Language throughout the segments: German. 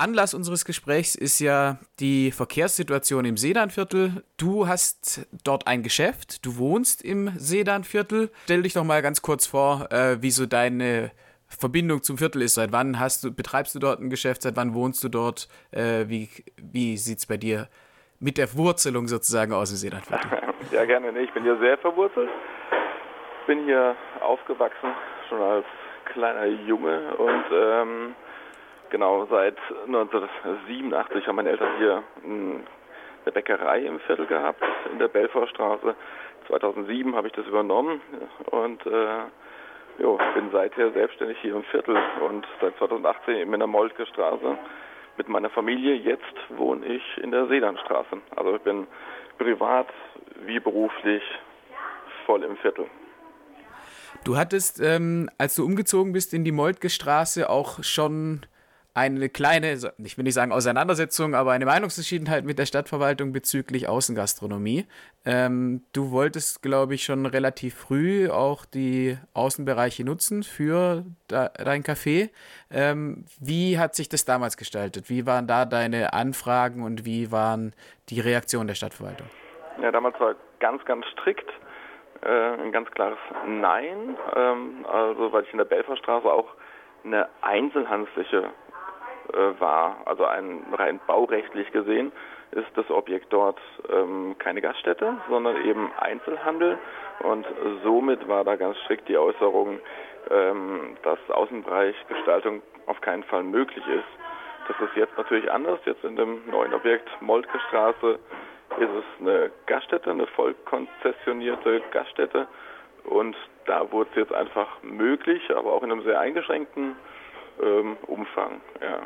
Anlass unseres Gesprächs ist ja die Verkehrssituation im Sedanviertel. Du hast dort ein Geschäft, du wohnst im Sedanviertel. Stell dich doch mal ganz kurz vor, äh, wie deine Verbindung zum Viertel ist. Seit wann hast du, betreibst du dort ein Geschäft? Seit wann wohnst du dort? Äh, wie wie sieht es bei dir mit der Wurzelung sozusagen aus im Sedanviertel? Ja, gerne. Ich bin hier sehr verwurzelt. Bin hier aufgewachsen, schon als kleiner Junge und ähm, Genau, seit 1987 haben meine Eltern hier eine Bäckerei im Viertel gehabt, in der Belfortstraße. 2007 habe ich das übernommen und äh, jo, bin seither selbstständig hier im Viertel und seit 2018 eben in der Moltke Straße mit meiner Familie. Jetzt wohne ich in der Sedanstraße. Also ich bin privat wie beruflich voll im Viertel. Du hattest, ähm, als du umgezogen bist in die Moltke Straße, auch schon eine kleine, ich will nicht sagen Auseinandersetzung, aber eine Meinungsverschiedenheit mit der Stadtverwaltung bezüglich Außengastronomie. Ähm, du wolltest, glaube ich, schon relativ früh auch die Außenbereiche nutzen für dein Café. Ähm, wie hat sich das damals gestaltet? Wie waren da deine Anfragen und wie waren die Reaktionen der Stadtverwaltung? Ja, damals war ganz, ganz strikt. Äh, ein ganz klares Nein. Ähm, also, weil ich in der Belferstraße auch eine einzelhandliche äh, war. Also ein rein baurechtlich gesehen ist das Objekt dort ähm, keine Gaststätte, sondern eben Einzelhandel. Und somit war da ganz strikt die Äußerung, ähm, dass Außenbereichgestaltung auf keinen Fall möglich ist. Das ist jetzt natürlich anders. Jetzt in dem neuen Objekt Moltke Straße ist es eine Gaststätte, eine voll konzessionierte Gaststätte. Und da wurde es jetzt einfach möglich, aber auch in einem sehr eingeschränkten ähm, Umfang. Ja.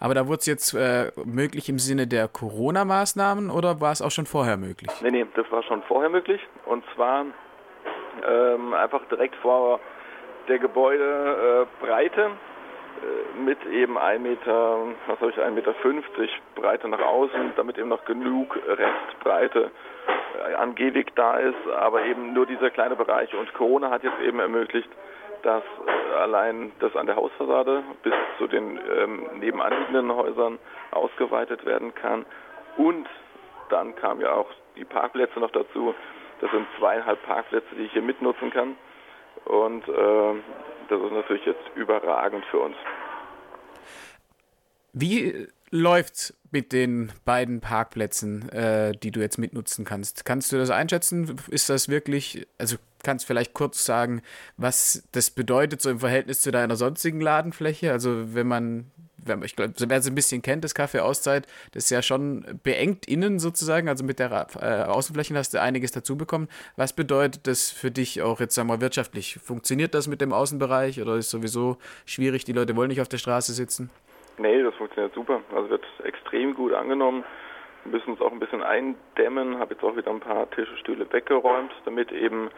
Aber da wurde es jetzt äh, möglich im Sinne der Corona-Maßnahmen oder war es auch schon vorher möglich? Nee, nee, das war schon vorher möglich. Und zwar ähm, einfach direkt vor der Gebäudebreite äh, mit eben 1 Meter, was habe ich, 1,50 Meter Breite nach außen, damit eben noch genug Restbreite äh, an Gehweg da ist, aber eben nur dieser kleine Bereich. Und Corona hat jetzt eben ermöglicht, dass äh, allein das an der Hausfassade bis zu den ähm, nebenanliegenden Häusern ausgeweitet werden kann. Und dann kamen ja auch die Parkplätze noch dazu. Das sind zweieinhalb Parkplätze, die ich hier mitnutzen kann. Und äh, das ist natürlich jetzt überragend für uns. Wie läuft's mit den beiden Parkplätzen, äh, die du jetzt mitnutzen kannst? Kannst du das einschätzen? Ist das wirklich, also kannst vielleicht kurz sagen, was das bedeutet, so im Verhältnis zu deiner sonstigen Ladenfläche? Also wenn man, wenn, ich glaube, wer es ein bisschen kennt, das Café Auszeit, das ist ja schon beengt innen sozusagen, also mit der äh, Außenflächen hast du einiges dazu bekommen. Was bedeutet das für dich auch jetzt, sagen wir, wirtschaftlich? Funktioniert das mit dem Außenbereich oder ist sowieso schwierig, die Leute wollen nicht auf der Straße sitzen? Nee, das funktioniert super. Also wird extrem gut angenommen. Müssen uns auch ein bisschen eindämmen. Habe jetzt auch wieder ein paar Tische, Stühle weggeräumt, damit eben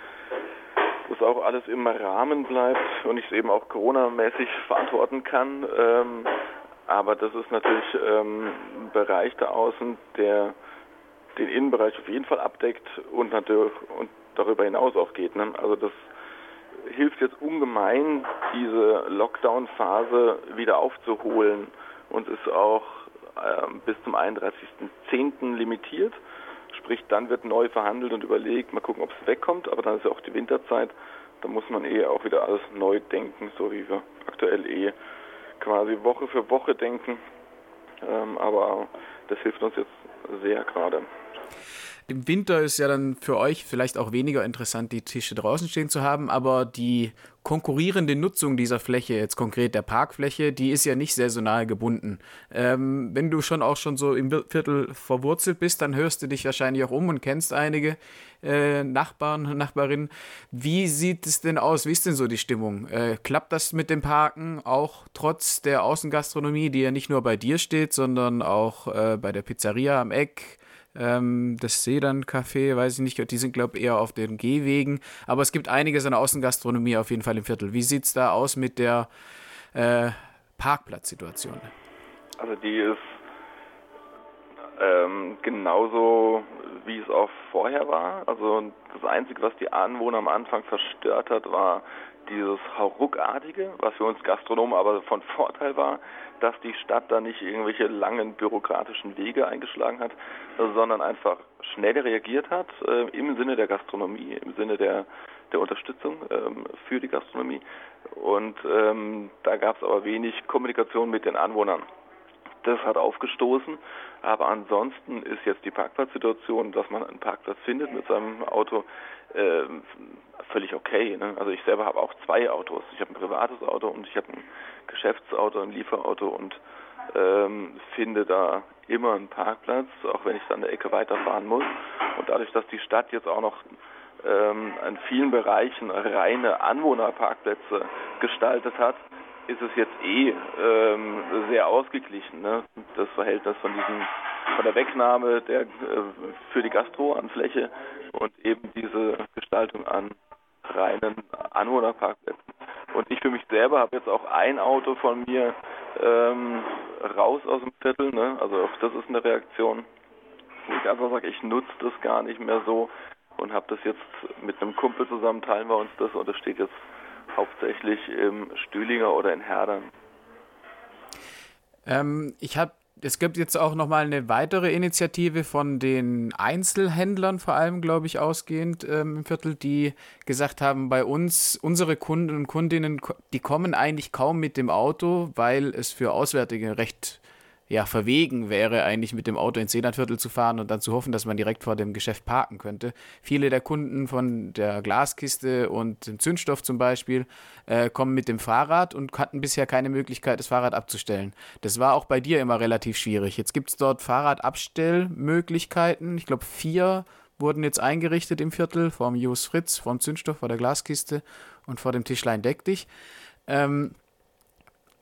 das auch alles im Rahmen bleibt und ich es eben auch Corona-mäßig verantworten kann. Ähm, aber das ist natürlich ähm, ein Bereich da außen, der den Innenbereich auf jeden Fall abdeckt und natürlich und darüber hinaus auch geht. Ne? Also das hilft jetzt ungemein, diese Lockdown-Phase wieder aufzuholen und ist auch bis zum 31.10. limitiert. Sprich, dann wird neu verhandelt und überlegt, mal gucken, ob es wegkommt, aber dann ist ja auch die Winterzeit, da muss man eh auch wieder alles neu denken, so wie wir aktuell eh quasi Woche für Woche denken. Ähm, aber das hilft uns jetzt sehr gerade. Im Winter ist ja dann für euch vielleicht auch weniger interessant, die Tische draußen stehen zu haben, aber die konkurrierende Nutzung dieser Fläche, jetzt konkret der Parkfläche, die ist ja nicht saisonal gebunden. Ähm, wenn du schon auch schon so im Viertel verwurzelt bist, dann hörst du dich wahrscheinlich auch um und kennst einige äh, Nachbarn, Nachbarinnen. Wie sieht es denn aus? Wie ist denn so die Stimmung? Äh, klappt das mit dem Parken auch trotz der Außengastronomie, die ja nicht nur bei dir steht, sondern auch äh, bei der Pizzeria am Eck? Ähm, das Sedan-Café, weiß ich nicht, die sind, glaube ich, eher auf den Gehwegen. Aber es gibt einiges an Außengastronomie auf jeden Fall im Viertel. Wie sieht es da aus mit der äh, Parkplatzsituation? Also die ist ähm, genauso, wie es auch vorher war. Also das Einzige, was die Anwohner am Anfang verstört hat, war dieses Hauruckartige, was für uns Gastronomen aber von Vorteil war, dass die Stadt da nicht irgendwelche langen bürokratischen Wege eingeschlagen hat, sondern einfach schnell reagiert hat äh, im Sinne der Gastronomie, im Sinne der, der Unterstützung ähm, für die Gastronomie. Und ähm, da gab es aber wenig Kommunikation mit den Anwohnern. Das hat aufgestoßen, aber ansonsten ist jetzt die Parkplatzsituation, dass man einen Parkplatz findet mit seinem Auto, äh, völlig okay. Ne? Also ich selber habe auch zwei Autos. Ich habe ein privates Auto und ich habe ein Geschäftsauto, ein Lieferauto und ähm, finde da immer einen Parkplatz, auch wenn ich dann eine Ecke weiterfahren muss. Und dadurch, dass die Stadt jetzt auch noch ähm, in vielen Bereichen reine Anwohnerparkplätze gestaltet hat, ist es jetzt eh ähm, sehr ausgeglichen. Ne? Das Verhältnis von diesem von der Wegnahme der äh, für die Gastro an Fläche und eben diese Gestaltung an reinen Anwohnerparkplätzen. Und ich für mich selber habe jetzt auch ein Auto von mir ähm, raus aus dem Viertel. Ne? Also auch das ist eine Reaktion, wo ich einfach sage, ich nutze das gar nicht mehr so und habe das jetzt mit einem Kumpel zusammen, teilen wir uns das und das steht jetzt hauptsächlich im Stühlinger oder in Herdern. Ähm, ich habe es gibt jetzt auch noch mal eine weitere Initiative von den Einzelhändlern, vor allem, glaube ich, ausgehend ähm, im Viertel, die gesagt haben, bei uns, unsere Kunden und Kundinnen, die kommen eigentlich kaum mit dem Auto, weil es für Auswärtige recht ja, verwegen wäre, eigentlich mit dem Auto ins Seelandviertel zu fahren und dann zu hoffen, dass man direkt vor dem Geschäft parken könnte. Viele der Kunden von der Glaskiste und dem Zündstoff zum Beispiel äh, kommen mit dem Fahrrad und hatten bisher keine Möglichkeit, das Fahrrad abzustellen. Das war auch bei dir immer relativ schwierig. Jetzt gibt es dort Fahrradabstellmöglichkeiten. Ich glaube, vier wurden jetzt eingerichtet im Viertel, vom Jus Fritz, vom Zündstoff, vor der Glaskiste und vor dem Tischlein Deck dich. Ähm,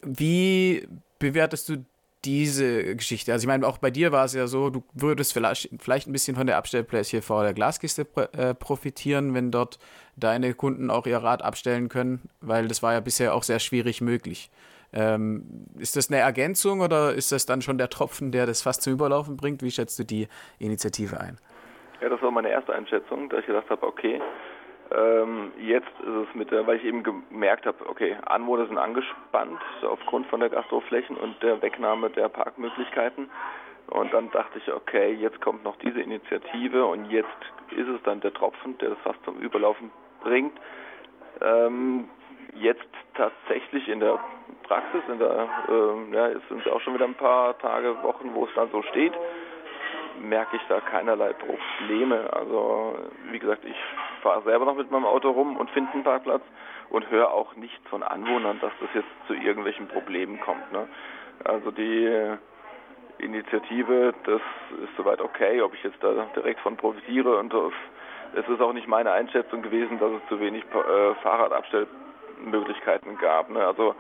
wie bewertest du diese Geschichte. Also ich meine, auch bei dir war es ja so, du würdest vielleicht, vielleicht ein bisschen von der Abstellfläche vor der Glaskiste äh, profitieren, wenn dort deine Kunden auch ihr Rad abstellen können, weil das war ja bisher auch sehr schwierig möglich. Ähm, ist das eine Ergänzung oder ist das dann schon der Tropfen, der das fast zum Überlaufen bringt? Wie schätzt du die Initiative ein? Ja, das war meine erste Einschätzung, da ich gedacht habe, okay, ähm, jetzt ist es mit der, weil ich eben gemerkt habe, okay, Anwohner sind angespannt aufgrund von der Gastroflächen und der Wegnahme der Parkmöglichkeiten. Und dann dachte ich, okay, jetzt kommt noch diese Initiative und jetzt ist es dann der Tropfen, der das fast zum Überlaufen bringt. Ähm, jetzt tatsächlich in der Praxis, in der, ähm, ja, es sind auch schon wieder ein paar Tage, Wochen, wo es dann so steht, merke ich da keinerlei Probleme. Also wie gesagt, ich fahre selber noch mit meinem Auto rum und finde einen Parkplatz und höre auch nicht von Anwohnern, dass das jetzt zu irgendwelchen Problemen kommt. Ne? Also die Initiative, das ist soweit okay, ob ich jetzt da direkt von profitiere und es ist auch nicht meine Einschätzung gewesen, dass es zu wenig äh, Fahrradabstellmöglichkeiten gab. Ne? Also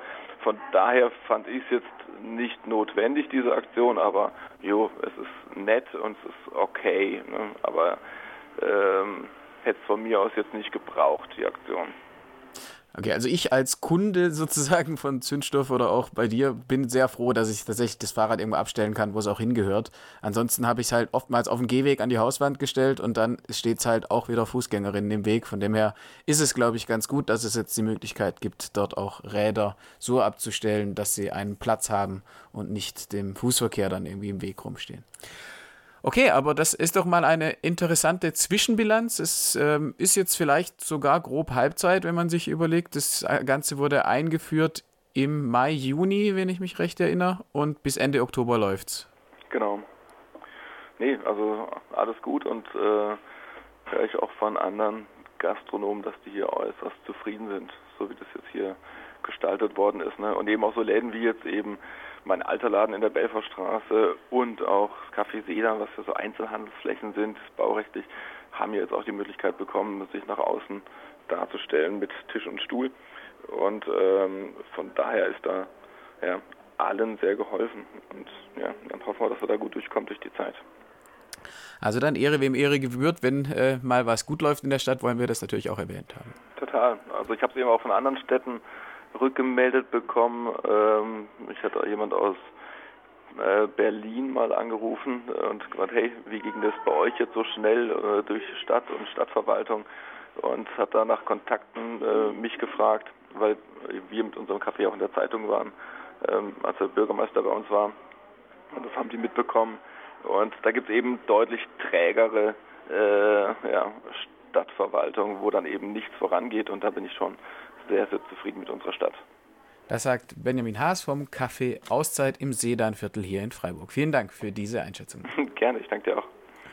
von daher fand ich es jetzt nicht notwendig, diese Aktion, aber jo, es ist nett und es ist okay. Ne? Aber ähm, hätte es von mir aus jetzt nicht gebraucht, die Aktion. Okay, also ich als Kunde sozusagen von Zündstoff oder auch bei dir bin sehr froh, dass ich tatsächlich das Fahrrad irgendwo abstellen kann, wo es auch hingehört. Ansonsten habe ich es halt oftmals auf den Gehweg an die Hauswand gestellt und dann steht es halt auch wieder Fußgängerinnen im Weg. Von dem her ist es, glaube ich, ganz gut, dass es jetzt die Möglichkeit gibt, dort auch Räder so abzustellen, dass sie einen Platz haben und nicht dem Fußverkehr dann irgendwie im Weg rumstehen. Okay, aber das ist doch mal eine interessante Zwischenbilanz. Es ähm, ist jetzt vielleicht sogar grob Halbzeit, wenn man sich überlegt. Das Ganze wurde eingeführt im Mai, Juni, wenn ich mich recht erinnere, und bis Ende Oktober läuft's. Genau. Nee, also alles gut und äh, höre ich auch von anderen Gastronomen, dass die hier äußerst zufrieden sind, so wie das jetzt hier gestaltet worden ist. Ne? Und eben auch so Läden wie jetzt eben mein alter Laden in der Belferstraße und auch Café Sedan, was ja so Einzelhandelsflächen sind, baurechtlich, haben jetzt auch die Möglichkeit bekommen, sich nach außen darzustellen mit Tisch und Stuhl. Und ähm, von daher ist da ja, allen sehr geholfen. Und ja, dann hoffen wir, dass er da gut durchkommt durch die Zeit. Also dann Ehre, wem Ehre gebührt. Wenn äh, mal was gut läuft in der Stadt, wollen wir das natürlich auch erwähnt haben. Total. Also ich habe es eben auch von anderen Städten rückgemeldet bekommen. Ähm, ich hatte jemand aus äh, Berlin mal angerufen und gefragt, hey, wie ging das bei euch jetzt so schnell äh, durch Stadt und Stadtverwaltung? und hat da nach Kontakten äh, mich gefragt, weil wir mit unserem Café auch in der Zeitung waren, ähm, als der Bürgermeister bei uns war. Und das haben die mitbekommen. Und da gibt es eben deutlich trägere äh, ja, Stadtverwaltung, wo dann eben nichts vorangeht. Und da bin ich schon sehr, sehr zufrieden mit unserer Stadt. Das sagt Benjamin Haas vom Café Auszeit im Sedanviertel hier in Freiburg. Vielen Dank für diese Einschätzung. Gerne, ich danke dir auch.